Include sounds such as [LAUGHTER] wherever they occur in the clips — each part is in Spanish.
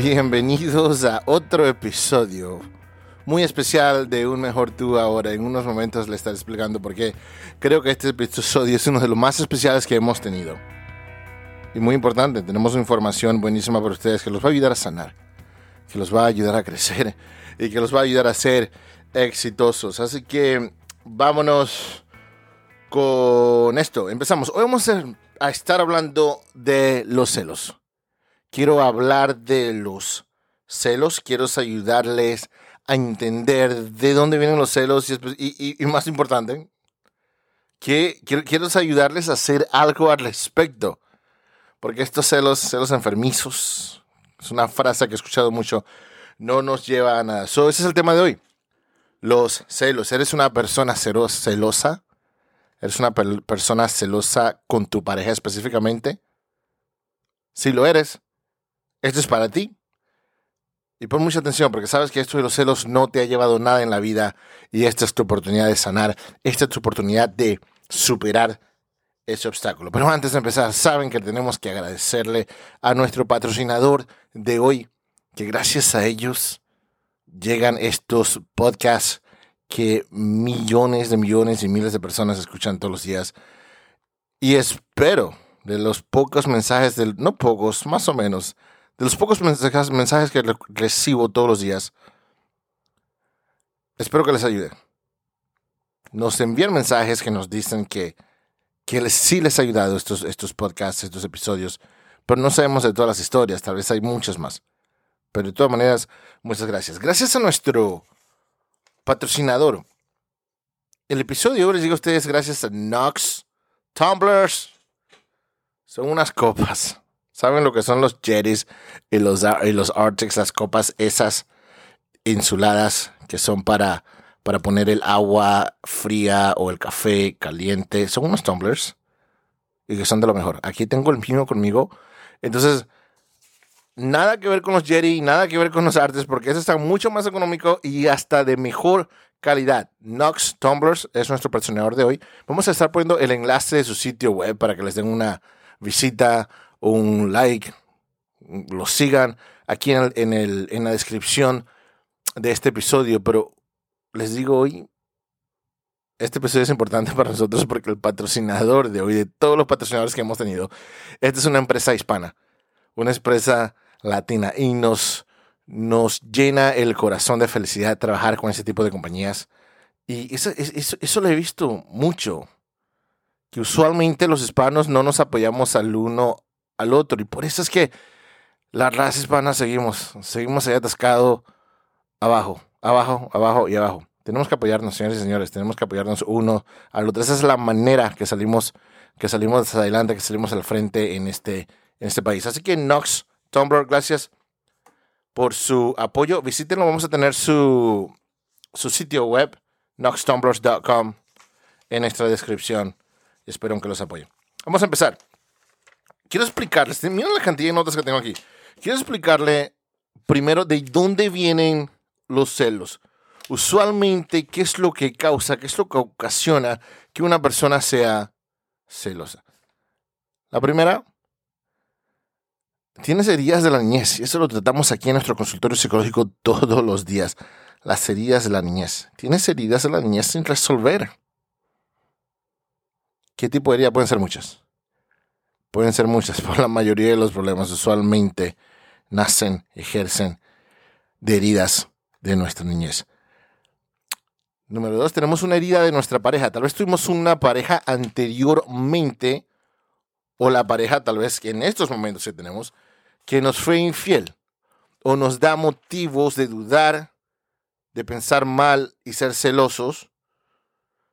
Bienvenidos a otro episodio muy especial de Un Mejor Tú ahora. En unos momentos le estaré explicando por qué creo que este episodio es uno de los más especiales que hemos tenido. Y muy importante, tenemos información buenísima para ustedes que los va a ayudar a sanar, que los va a ayudar a crecer y que los va a ayudar a ser exitosos. Así que vámonos con esto. Empezamos. Hoy vamos a estar hablando de los celos. Quiero hablar de los celos. Quiero ayudarles a entender de dónde vienen los celos y, más importante, que quiero, quiero ayudarles a hacer algo al respecto. Porque estos celos, celos enfermizos, es una frase que he escuchado mucho, no nos lleva a nada. ese es el tema de hoy. Los celos. ¿Eres una persona celosa? ¿Eres una persona celosa con tu pareja específicamente? Si lo eres, esto es para ti. Y pon mucha atención porque sabes que esto de los celos no te ha llevado nada en la vida y esta es tu oportunidad de sanar, esta es tu oportunidad de superar ese obstáculo. Pero antes de empezar, saben que tenemos que agradecerle a nuestro patrocinador de hoy, que gracias a ellos llegan estos podcasts que millones de millones y miles de personas escuchan todos los días. Y espero de los pocos mensajes, del, no pocos, más o menos, de los pocos mensajes, que recibo todos los días, espero que les ayude. Nos envían mensajes que nos dicen que, que sí les ha ayudado estos, estos podcasts, estos episodios, pero no sabemos de todas las historias, tal vez hay muchas más. Pero de todas maneras, muchas gracias. Gracias a nuestro patrocinador. El episodio hoy les digo a ustedes gracias a Knox Tumblers. Son unas copas. ¿Saben lo que son los Jerry's y los, y los Arctics? Las copas esas insuladas que son para, para poner el agua fría o el café caliente. Son unos tumblers y que son de lo mejor. Aquí tengo el mío conmigo. Entonces, nada que ver con los Jerry, nada que ver con los artes, porque ese está mucho más económico y hasta de mejor calidad. Knox Tumblers es nuestro patrocinador de hoy. Vamos a estar poniendo el enlace de su sitio web para que les den una visita, un like, lo sigan aquí en, el, en la descripción de este episodio. Pero les digo hoy, este episodio es importante [LAUGHS] para nosotros porque el patrocinador de hoy, de todos los patrocinadores que hemos tenido, esta es una empresa hispana, una empresa latina y nos, nos llena el corazón de felicidad trabajar con ese tipo de compañías. Y eso, eso, eso lo he visto mucho, que usualmente los hispanos no nos apoyamos al uno al otro y por eso es que la raza hispana seguimos, seguimos ahí atascado abajo, abajo, abajo y abajo. Tenemos que apoyarnos, señores y señores, tenemos que apoyarnos uno al otro. Esa es la manera que salimos, que salimos adelante, que salimos al frente en este, en este país. Así que Knox Tumblr, gracias por su apoyo. Visítenlo, vamos a tener su, su sitio web, noxtumblers.com, en nuestra descripción. Espero que los apoyen. Vamos a empezar. Quiero explicarles, miren la cantidad de notas que tengo aquí. Quiero explicarle primero de dónde vienen los celos. Usualmente, ¿qué es lo que causa, qué es lo que ocasiona que una persona sea celosa? La primera, Tienes heridas de la niñez y eso lo tratamos aquí en nuestro consultorio psicológico todos los días. Las heridas de la niñez. Tienes heridas de la niñez sin resolver. ¿Qué tipo de herida? Pueden ser muchas. Pueden ser muchas, [LAUGHS] pero la mayoría de los problemas usualmente nacen, ejercen de heridas de nuestra niñez. Número dos, tenemos una herida de nuestra pareja. Tal vez tuvimos una pareja anteriormente, o la pareja tal vez que en estos momentos que tenemos, que nos fue infiel o nos da motivos de dudar, de pensar mal y ser celosos,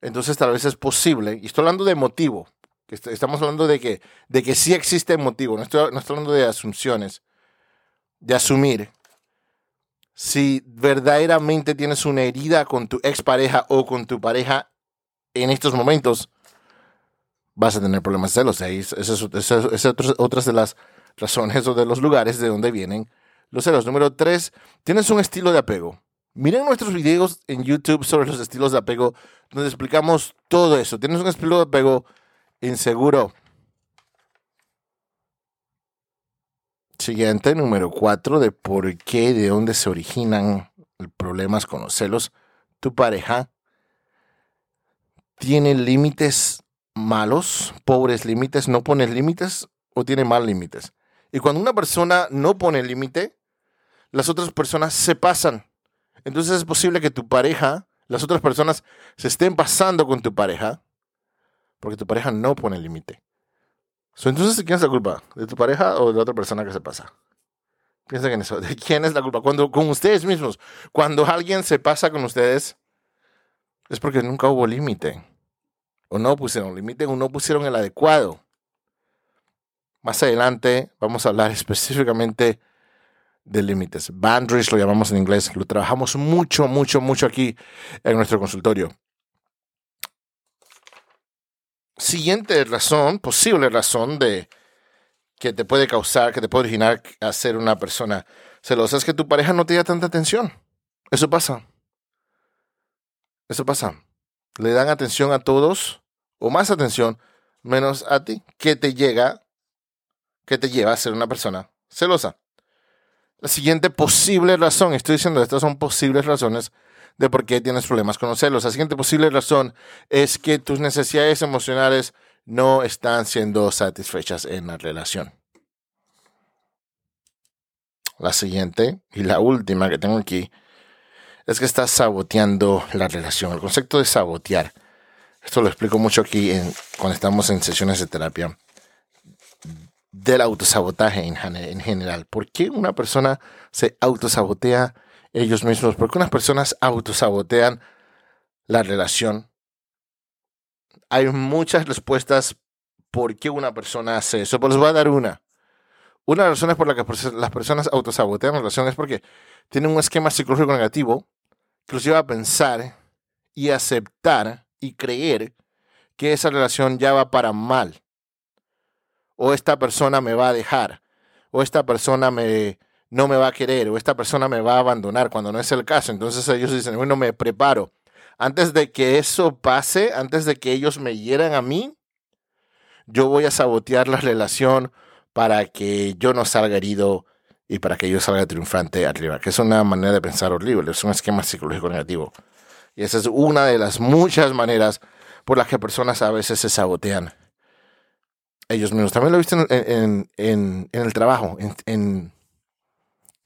entonces tal vez es posible, y estoy hablando de motivo, estamos hablando de que, de que sí existe motivo, no estoy, no estoy hablando de asunciones, de asumir. Si verdaderamente tienes una herida con tu expareja o con tu pareja en estos momentos, vas a tener problemas de celos. Esa es, otra de las razones o de los lugares de donde vienen los celos. Número tres, tienes un estilo de apego. Miren nuestros videos en YouTube sobre los estilos de apego, donde explicamos todo eso. Tienes un estilo de apego inseguro. Siguiente, número cuatro, de por qué, de dónde se originan problemas con los celos. Tu pareja tiene límites malos, pobres límites, no pone límites o tiene mal límites. Y cuando una persona no pone límite, las otras personas se pasan. Entonces es posible que tu pareja, las otras personas se estén pasando con tu pareja porque tu pareja no pone límite. entonces, ¿quién es la culpa? ¿De tu pareja o de la otra persona que se pasa? Piensa en eso. ¿De quién es la culpa? Cuando con ustedes mismos. Cuando alguien se pasa con ustedes, es porque nunca hubo límite. O no pusieron límite o no pusieron el adecuado. Más adelante vamos a hablar [LAUGHS] específicamente de límites. Boundaries lo llamamos en inglés. Lo trabajamos mucho, mucho, mucho aquí en nuestro consultorio. Siguiente razón, posible razón de que te puede causar, que te puede originar a ser una persona celosa es que tu pareja no te da tanta atención. Eso pasa. Eso pasa. Le dan atención a todos o más atención menos a ti, que te llega que te lleva a ser una persona celosa. La siguiente posible razón, estoy diciendo estas son posibles razones de por qué tienes problemas con los celos. La siguiente posible razón es que tus necesidades emocionales no están siendo satisfechas en la relación. La siguiente y la última que tengo aquí es que estás saboteando la relación. El concepto de sabotear, esto lo explico mucho aquí en, cuando estamos en sesiones de terapia del autosabotaje en, en general. ¿Por qué una persona se autosabotea ellos mismos? ¿Por qué unas personas autosabotean la relación? Hay muchas respuestas por qué una persona hace eso, pero les voy a dar una. Una de las razones por la que las personas autosabotean la relación es porque tienen un esquema psicológico negativo que los lleva a pensar y aceptar y creer que esa relación ya va para mal o esta persona me va a dejar, o esta persona me, no me va a querer, o esta persona me va a abandonar, cuando no es el caso. Entonces ellos dicen, bueno, me preparo. Antes de que eso pase, antes de que ellos me hieran a mí, yo voy a sabotear la relación para que yo no salga herido y para que yo salga triunfante arriba, que es una manera de pensar horrible, es un esquema psicológico negativo. Y esa es una de las muchas maneras por las que personas a veces se sabotean ellos mismos. También lo he visto en, en, en, el trabajo, en,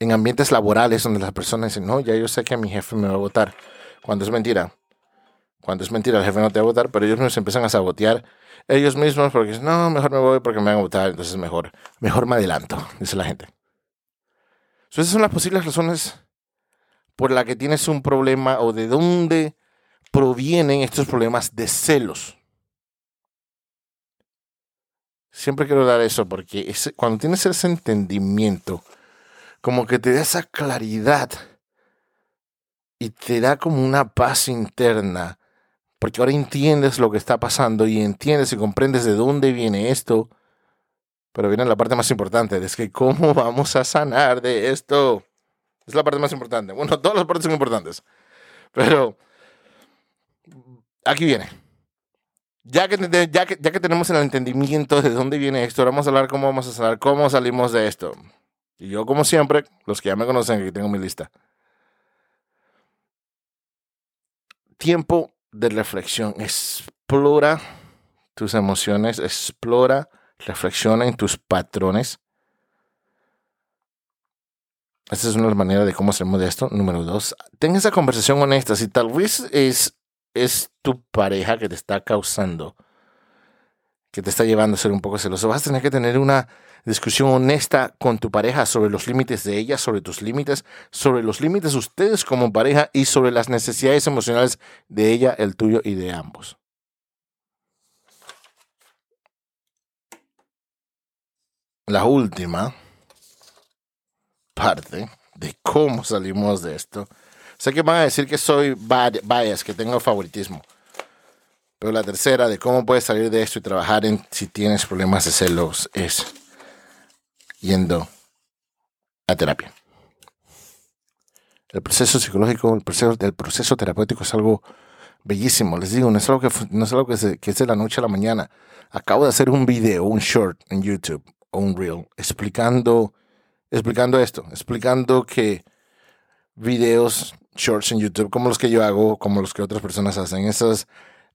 en, ambientes laborales donde las personas dicen, no, ya yo sé que mi jefe me va a votar. Cuando es mentira. Cuando es mentira, el jefe no te va a votar, pero ellos mismos empiezan a sabotear ellos mismos porque dicen, no, mejor me voy porque me van a votar, entonces mejor, mejor me adelanto, dice la gente. esas son las posibles razones por las que tienes un problema o de dónde provienen estos problemas de celos. Siempre quiero dar eso porque cuando tienes ese entendimiento, como que te da esa claridad y te da como una paz interna, porque ahora entiendes lo que está pasando y entiendes y comprendes de dónde viene esto. Pero viene la parte más importante, es que cómo [LAUGHS] vamos a sanar de esto. Es la parte más importante. Bueno, todas las partes son importantes. Pero aquí viene. Ya que, ya, que, ya que tenemos el entendimiento de dónde viene esto, vamos a hablar cómo vamos a salir, cómo salimos de esto. Y yo, como siempre, los que ya me conocen, aquí tengo mi lista. Tiempo de reflexión. Explora tus emociones, explora, reflexiona en tus patrones. Esta es una manera de cómo salimos de esto. Número dos, ten esa conversación honesta. Si tal vez es es tu pareja que te está causando, que te está llevando a ser un poco celoso, vas a tener que tener una discusión honesta con tu pareja sobre los límites de ella, sobre tus límites, sobre los límites de ustedes como pareja y sobre las necesidades emocionales de ella, el tuyo y de ambos. La última parte de cómo salimos de esto Sé que van a decir que soy bias, que tengo favoritismo. Pero la tercera de cómo puedes salir de esto y trabajar en si tienes problemas de celos es yendo a terapia. El proceso psicológico, el proceso, el proceso terapéutico es algo bellísimo. Les digo, no es algo, que, no es, algo que, que es de la noche a la mañana. Acabo de hacer un video, un short en YouTube o un reel explicando explicando esto, explicando que videos shorts en YouTube, como los que yo hago, como los que otras personas hacen, esos,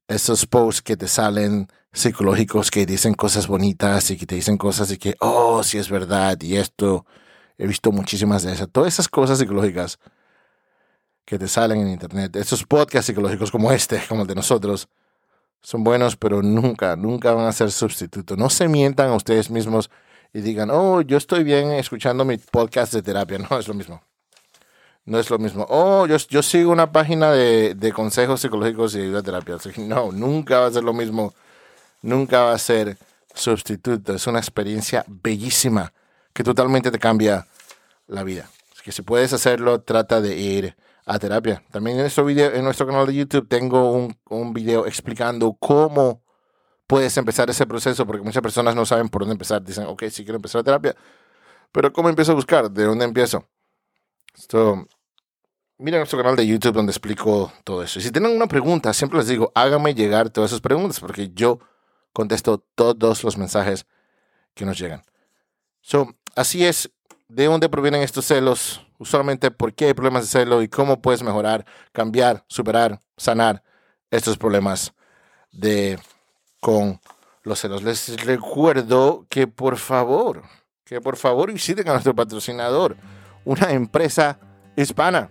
esos posts que te salen psicológicos, que dicen cosas bonitas y que te dicen cosas y que, oh, sí es verdad, y esto, he visto muchísimas de esas, todas esas cosas psicológicas que te salen en internet, esos podcasts psicológicos como este, como el de nosotros, son buenos, pero nunca, nunca van a ser sustituto. No se mientan a ustedes mismos y digan, oh, yo estoy bien escuchando mi podcast de terapia. [LAUGHS] No es lo mismo. No es lo mismo. Oh, yo, yo sigo una página de, de consejos psicológicos y ayuda terapia. No, nunca va a ser lo mismo. Nunca va a ser sustituto. Es una experiencia bellísima que totalmente te cambia la vida. Así que si puedes hacerlo, trata de ir a terapia. También en nuestro, video, en nuestro canal de YouTube tengo un, un video explicando cómo puedes empezar ese proceso, porque muchas personas no saben por dónde empezar. Dicen, ok, sí quiero empezar a terapia, pero ¿cómo empiezo a buscar? ¿De dónde empiezo? Esto, mira nuestro canal de YouTube donde explico todo eso. Y si tienen una pregunta, siempre les digo, háganme llegar todas esas preguntas, porque yo contesto todos los mensajes que nos llegan. So, así es, ¿de dónde provienen estos celos? usualmente por qué hay problemas de celo y cómo puedes mejorar, cambiar, superar, sanar estos problemas de con los celos. Les recuerdo que por favor, que por favor visiten a nuestro patrocinador, una empresa hispana.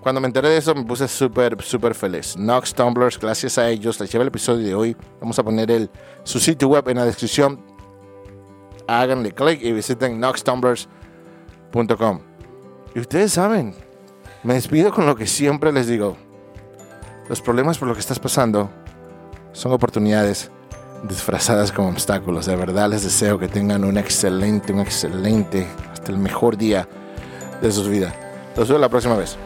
Cuando me enteré de eso me puse súper, súper feliz. Nox Tumblers, gracias a ellos, les lleva el episodio de hoy. Vamos a poner el, su sitio web en la descripción. Háganle clic y visiten Nox Tumblers y ustedes saben, me despido con lo que siempre les digo. Los problemas por lo que estás pasando son oportunidades disfrazadas como obstáculos. De verdad les deseo que tengan un excelente, un excelente, hasta el mejor día de sus vidas. Los veo la próxima vez.